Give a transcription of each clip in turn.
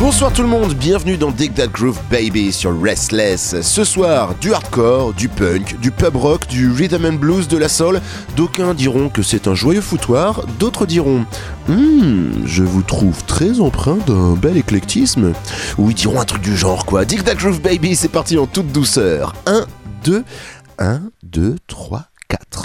Bonsoir tout le monde, bienvenue dans Dig That Groove Baby sur Restless. Ce soir, du hardcore, du punk, du pub rock, du rhythm and blues, de la soul. D'aucuns diront que c'est un joyeux foutoir, d'autres diront Hum, je vous trouve très empreint d'un bel éclectisme. Ou ils diront un truc du genre quoi. Dig That Groove Baby, c'est parti en toute douceur. 1, 2, 1, 2, 3, 4.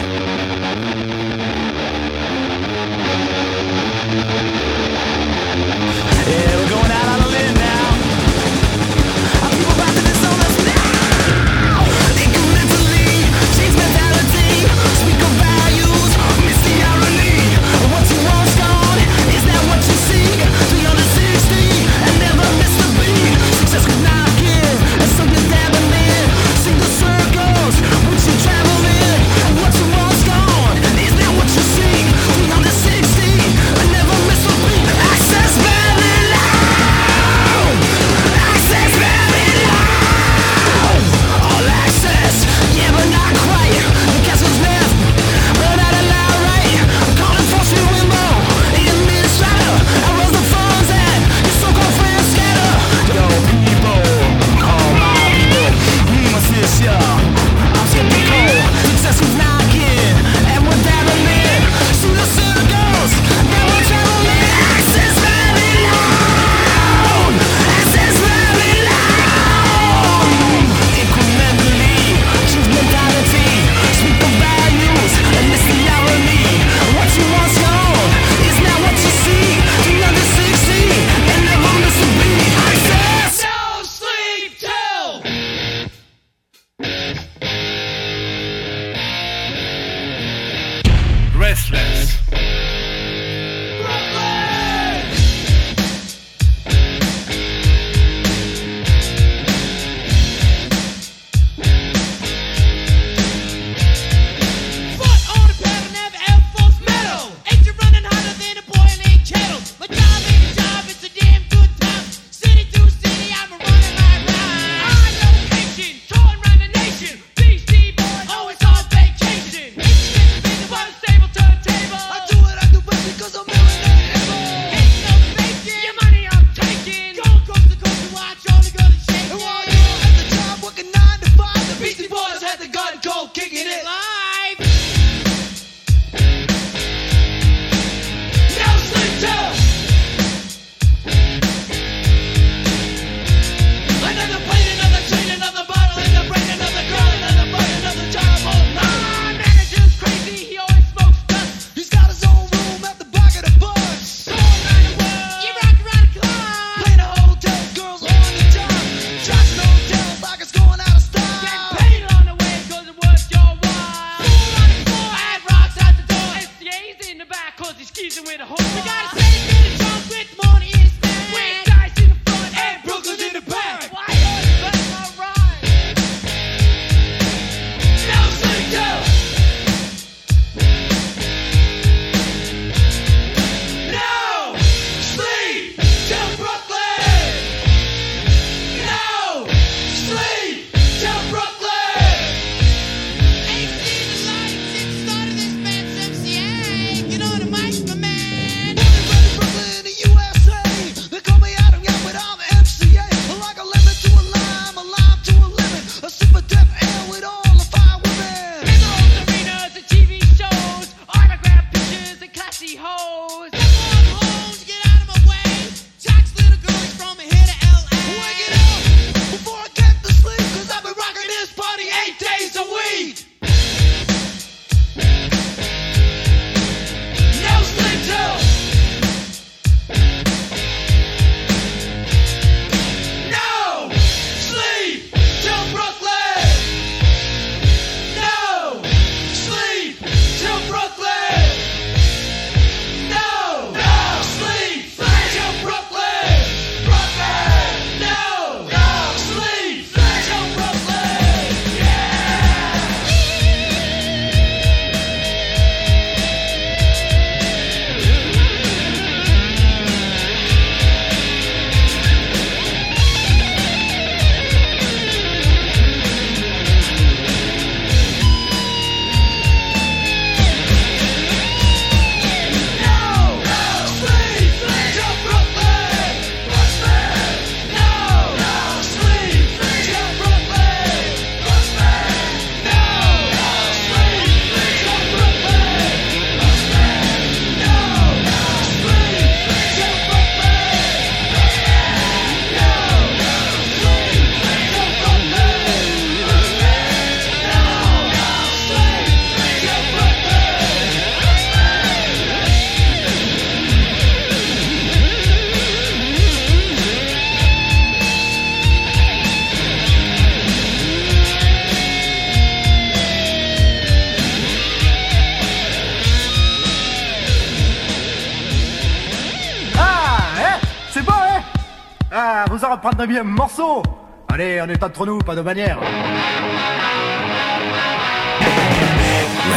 49e morceau. Allez, on est entre nous, pas de manière.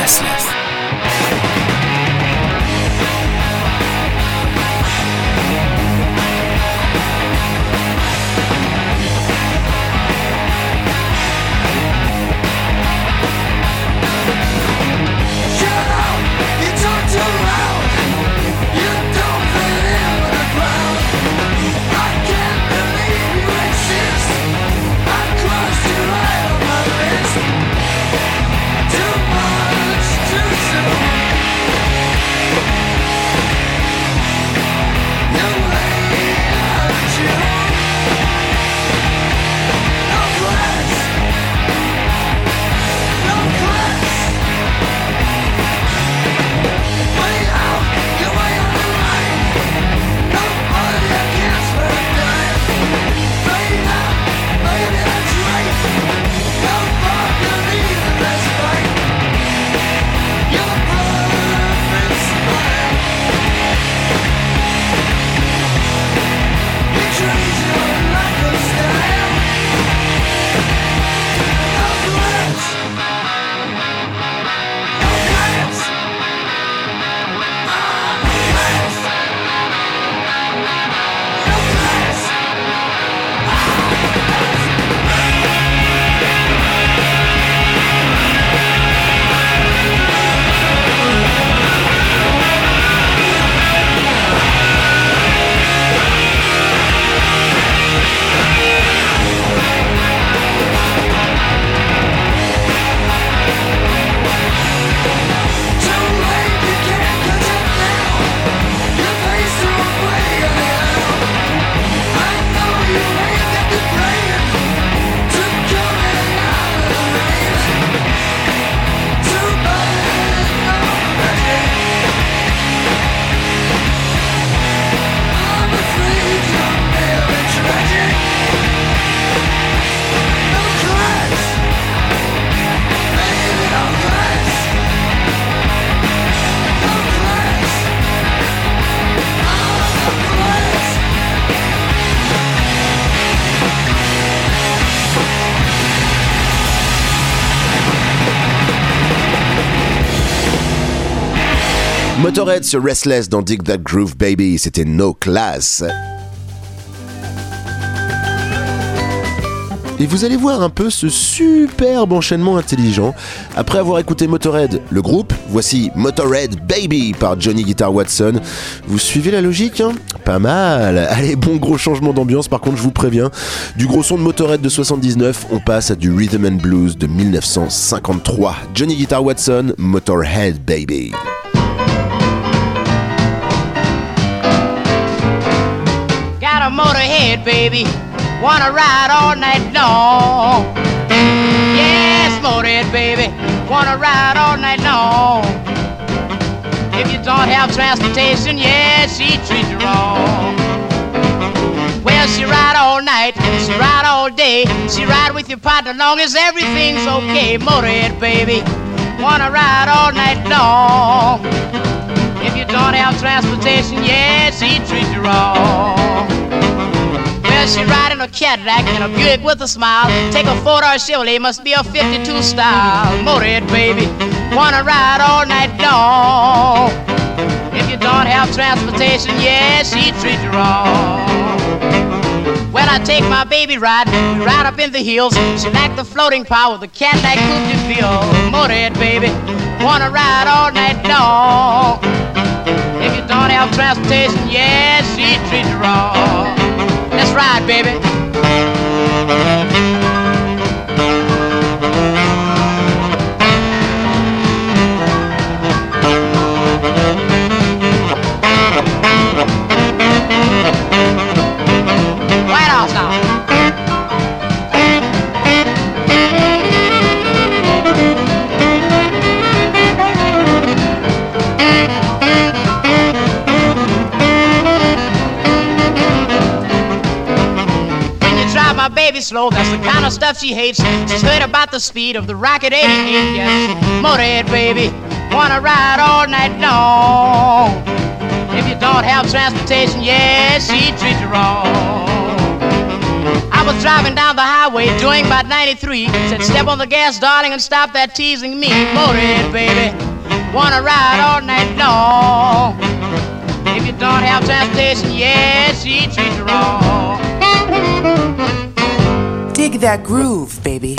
Restless. Motorhead sur Restless dans Dig That Groove Baby, c'était No Class. Et vous allez voir un peu ce superbe enchaînement intelligent. Après avoir écouté Motorhead, le groupe, voici Motorhead Baby par Johnny Guitar Watson. Vous suivez la logique hein? Pas mal. Allez, bon gros changement d'ambiance par contre, je vous préviens. Du gros son de Motorhead de 79, on passe à du Rhythm and Blues de 1953. Johnny Guitar Watson, Motorhead Baby. A motorhead, baby. Wanna ride all night long. Yes, motorhead, baby. Wanna ride all night long. If you don't have transportation, yes, she treats you wrong. Well, she ride all night, she ride all day. She ride with your partner long as everything's okay. Motorhead, baby. Wanna ride all night long. If you don't have transportation, yes, she treats you wrong. She riding a Cadillac and a Buick with a smile. Take a four-door Chevrolet, must be a 52 style. Motorhead, baby, wanna ride all night long. If you don't have transportation, yeah, she treats you wrong. Well, I take my baby ride, right up in the hills. She like the floating power of the Cadillac Coupe de Ville. Motorhead, baby, wanna ride all night long. If you don't have transportation, yeah, she treats you wrong. Ride, baby. baby slow. That's the kind of stuff she hates. She's heard about the speed of the Rocket 88. Eh, yes, motorhead, baby. Wanna ride all night long. If you don't have transportation, yeah, she treats you wrong. I was driving down the highway doing about 93. Said, step on the gas, darling, and stop that teasing me. Motorhead, baby. Wanna ride all night long. If you don't have transportation, yeah, she treats you wrong that groove, baby.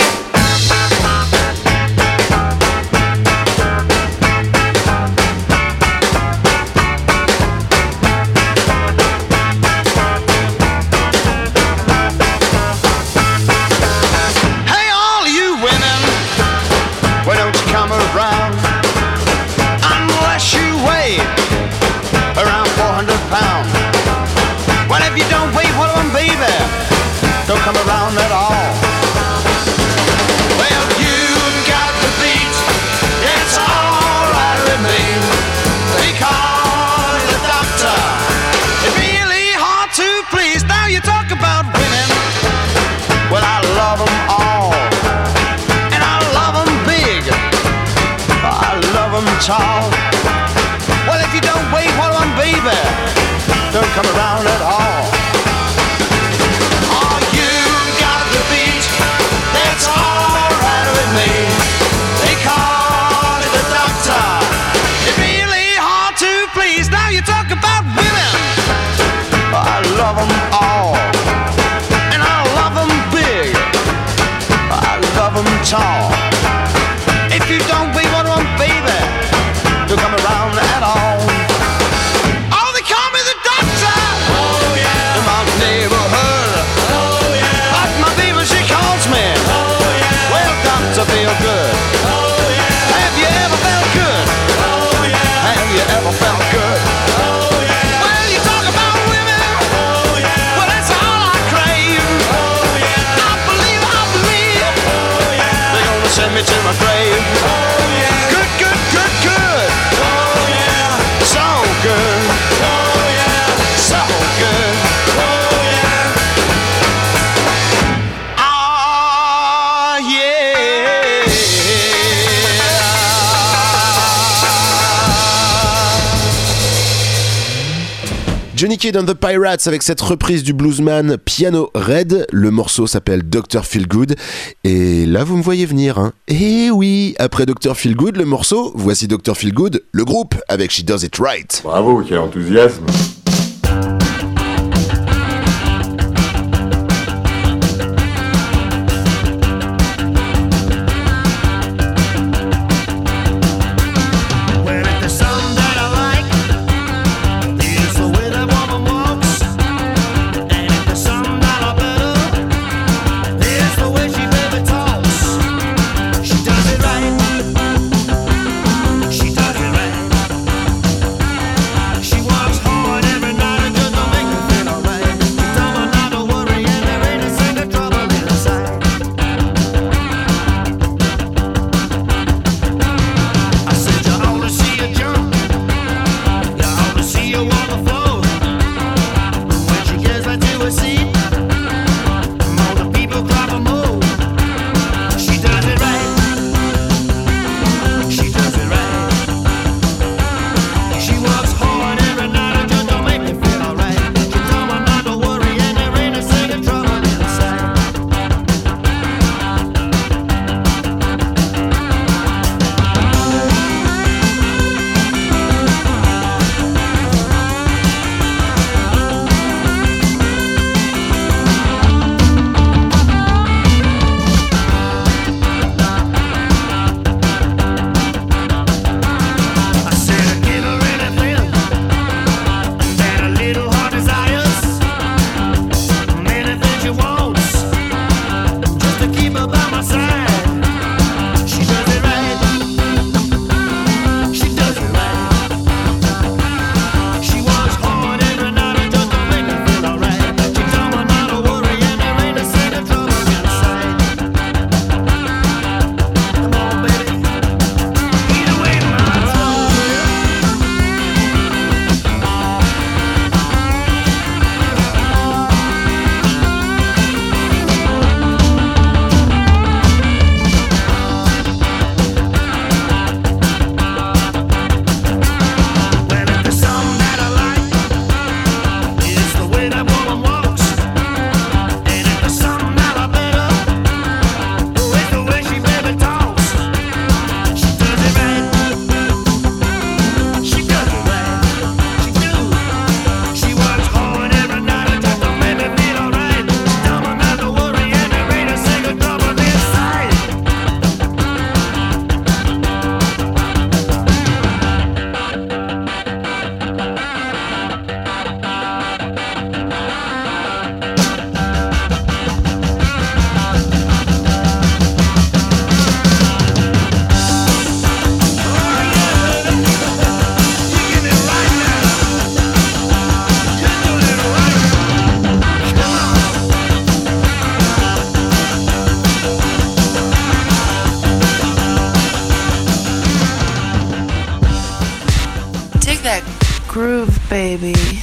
all. Well, if you don't wait while I'm baby, don't come around at all. Oh, you got the beat, that's alright with me. The doctor. It's really hard to please. Now you talk about women. I love them all. And I big. I tall. send me to Kid and the Pirates avec cette reprise du bluesman Piano Red. Le morceau s'appelle Dr. Feelgood. Et là, vous me voyez venir. Et oui, après Dr. Feelgood, le morceau, voici Dr. Feelgood, le groupe avec She Does It Right. Bravo, quel enthousiasme! baby.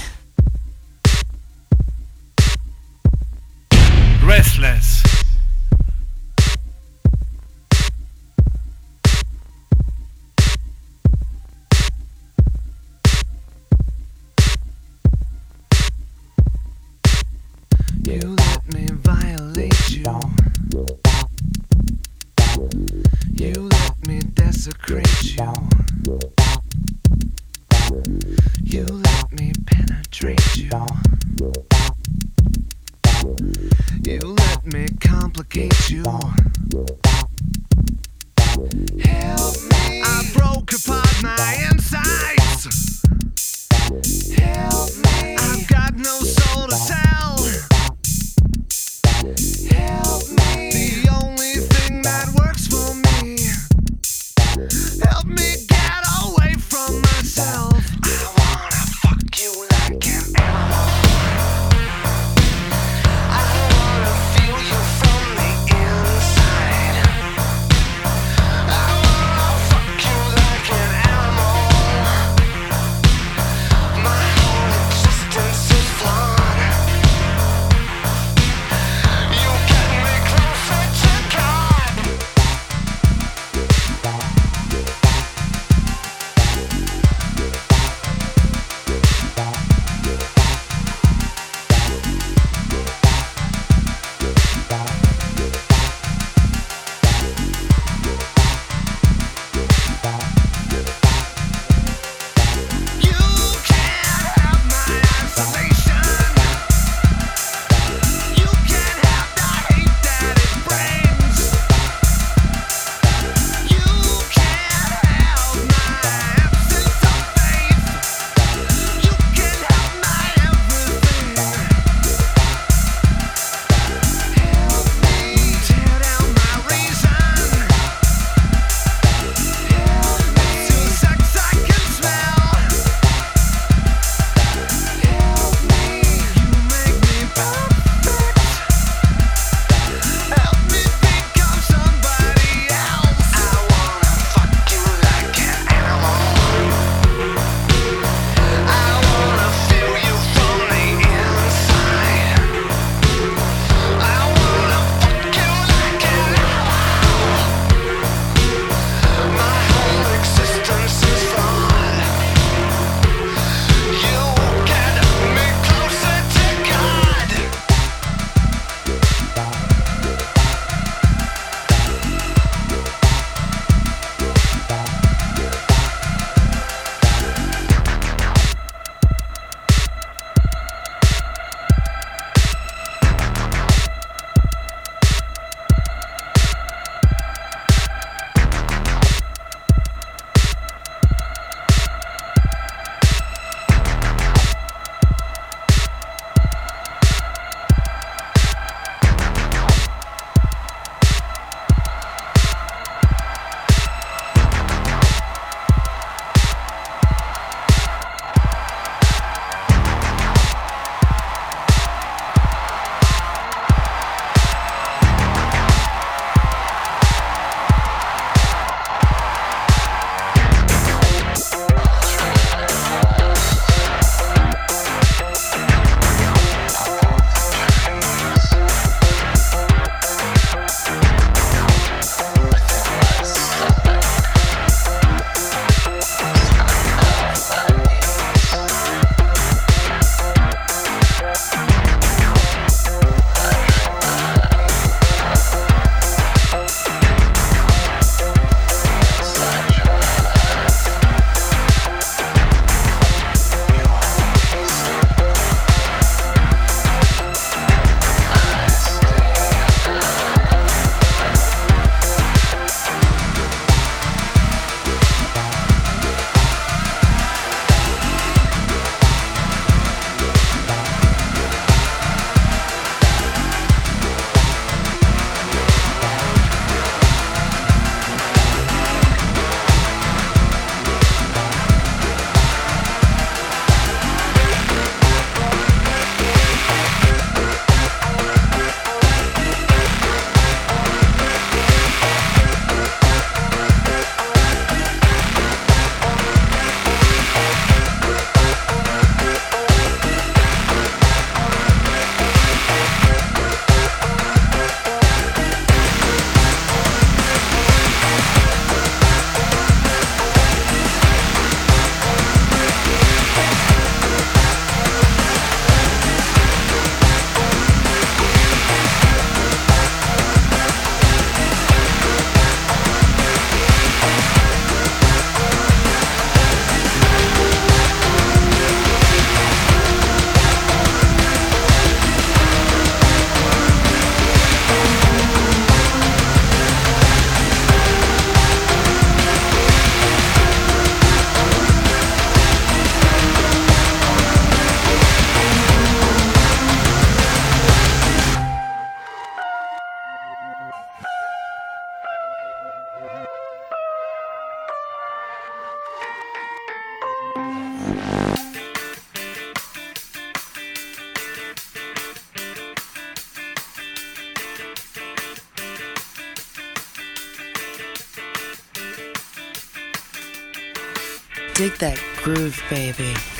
that groove, baby.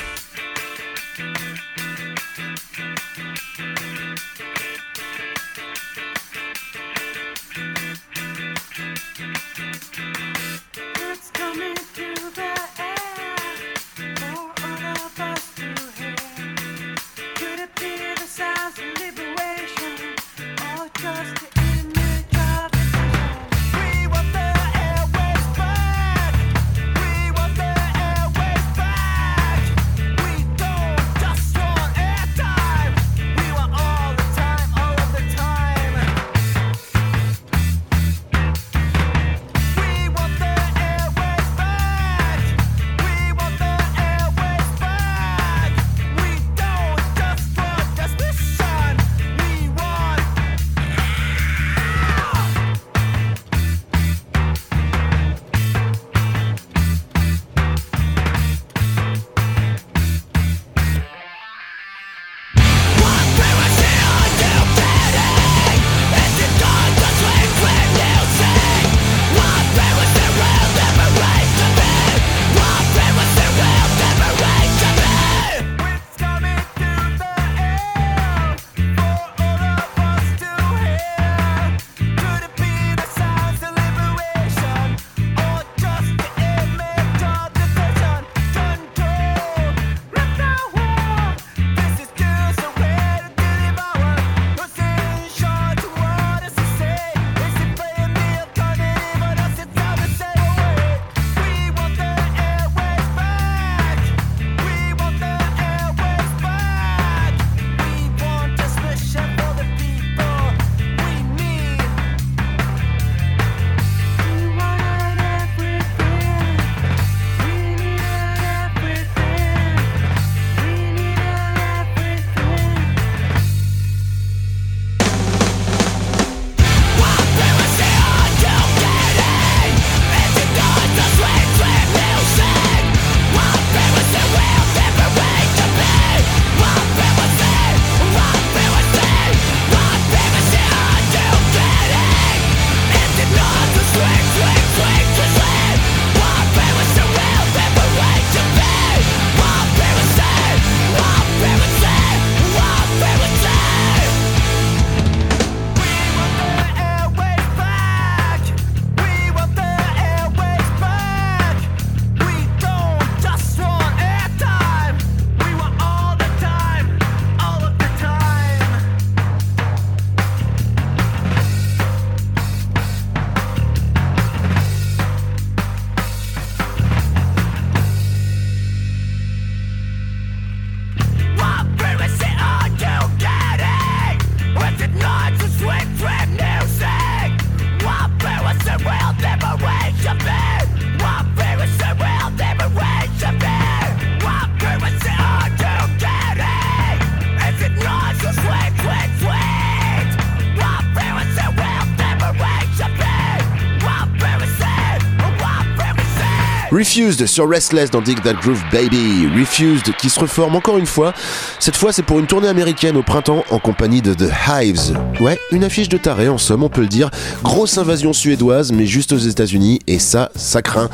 Refused sur Restless dans Dig That Groove Baby. Refused qui se reforme encore une fois. Cette fois, c'est pour une tournée américaine au printemps en compagnie de The Hives. Ouais, une affiche de taré en somme, on peut le dire. Grosse invasion suédoise, mais juste aux États-Unis, et ça, ça craint.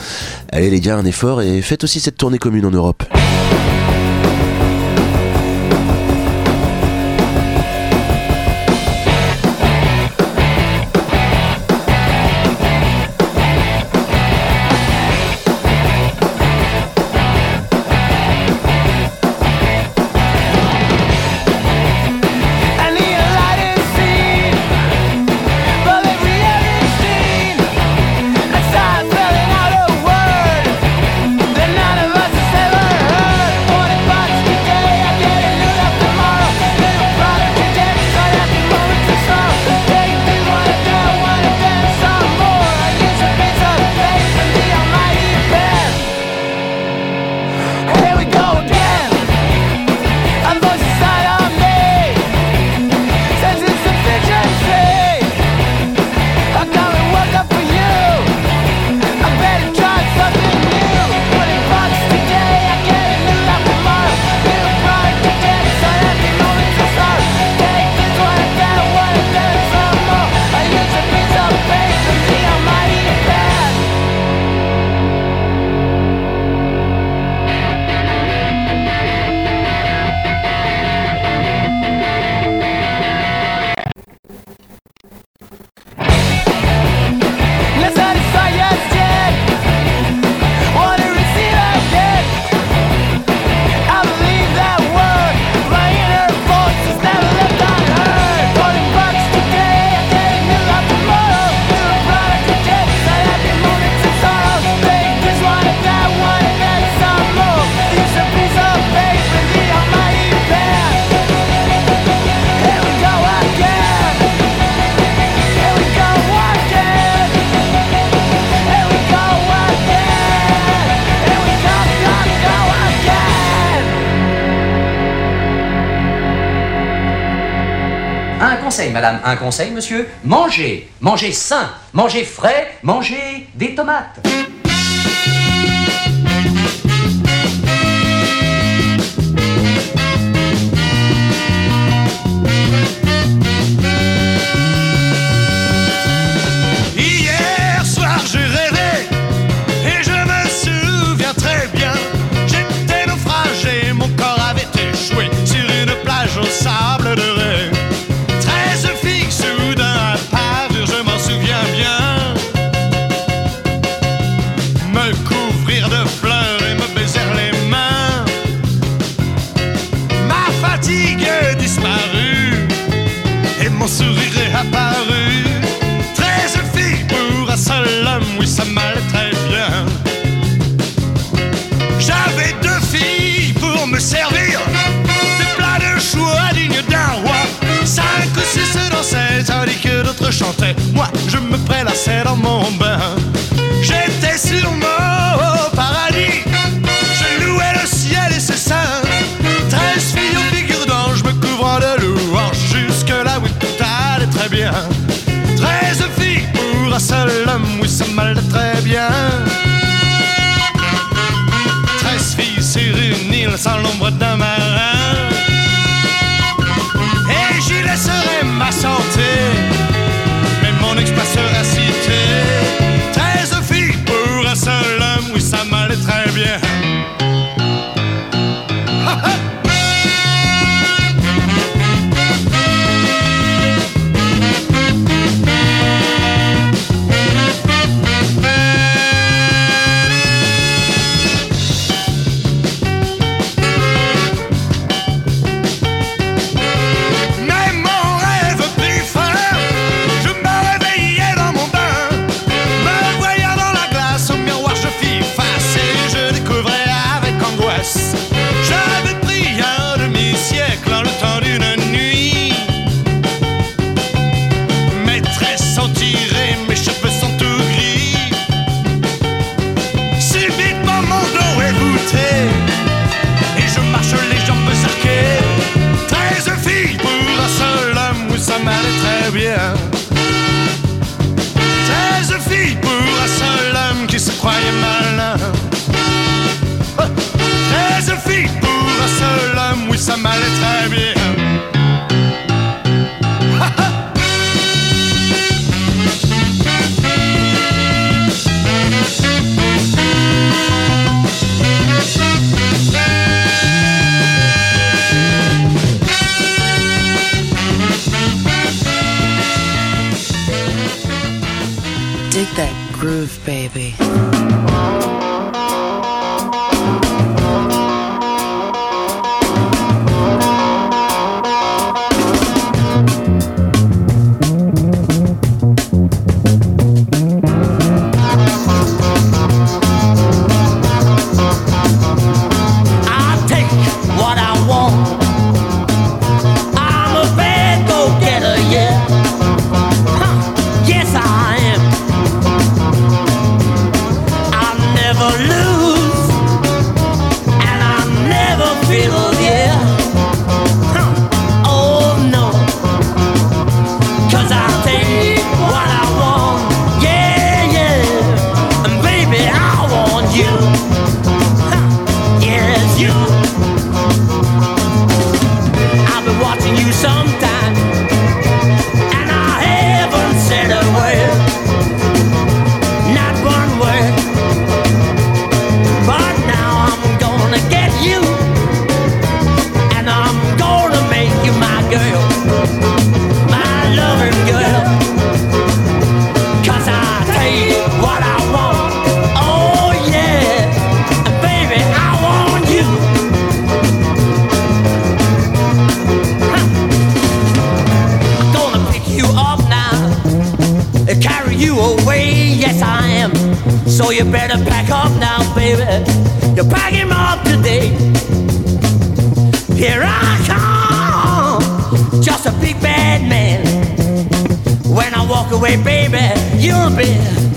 Allez les gars, un effort et faites aussi cette tournée commune en Europe. Un conseil, monsieur? Mangez Mangez sain Mangez frais Mangez des tomates. J'étais sur mon paradis, je louais le ciel et ses saints. Treize filles aux figures d'ange me couvrant de louanges. Jusque-là, oui, tout allait très bien. Treize filles pour un seul homme, oui, ça m'allait très bien. Treize filles sur une île sans l'ombre d'un marin. Et j'y laisserai ma santé. So you better pack up now, baby. You're packing up today. Here I come, just a big bad man. When I walk away, baby, you'll be.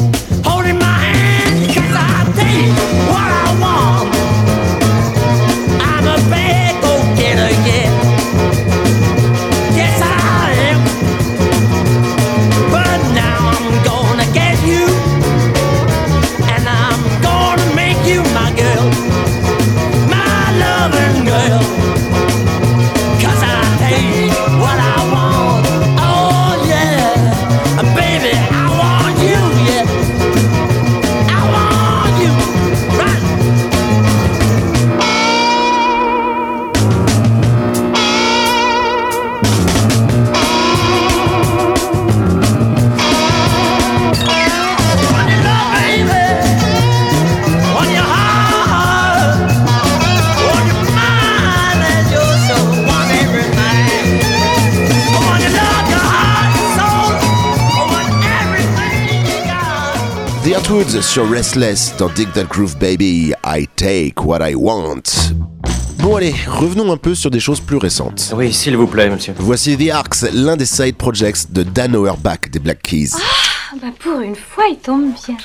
Sur Restless dans Dig That Groove Baby, I Take What I Want. Bon allez, revenons un peu sur des choses plus récentes. Oui, s'il vous plaît, monsieur. Voici The Arcs, l'un des side projects de Dan Auerbach des Black Keys. Ah, bah pour une fois, il tombe bien.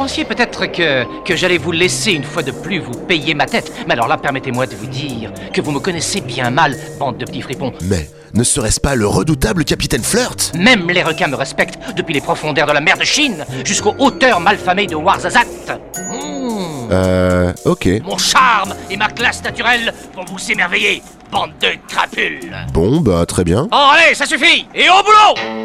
pensiez peut-être que, j'allais vous laisser une fois de plus vous payer ma tête. Mais alors là, permettez-moi de vous dire que vous me connaissez bien mal, bande de petits fripons. Mais ne serait-ce pas le redoutable capitaine Flirt? Même les requins me respectent, depuis les profondeurs de la mer de Chine jusqu'aux hauteurs malfamées de Warzazat. Hmm. Euh, ok. Mon charme et ma classe naturelle vont vous émerveiller, bande de crapules. Bon, bah très bien. Oh, allez, ça suffit Et au boulot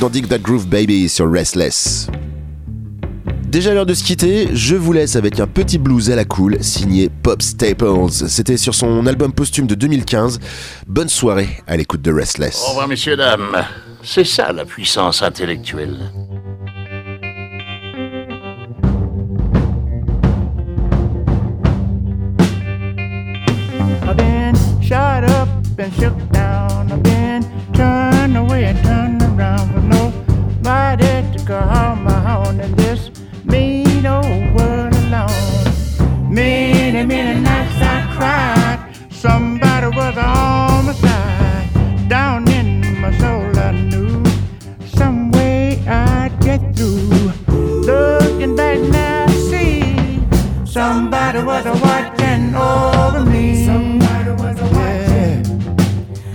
dans Dig That Groove Baby sur Restless. Déjà l'heure de se quitter, je vous laisse avec un petit blues à la cool signé Pop Staples. C'était sur son album posthume de 2015. Bonne soirée à l'écoute de Restless. Au revoir messieurs, dames. C'est ça la puissance intellectuelle. Somebody was a watching over me. Somebody was watching.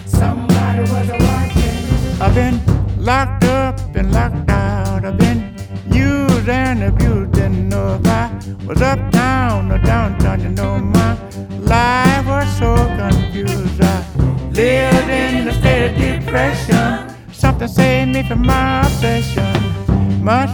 Somebody was watching. I've been locked up and locked out. I've been used and abused. Didn't know if I was uptown or downtown. You know my life was so confused. I lived in a state of depression. Something saved me from my obsession. Much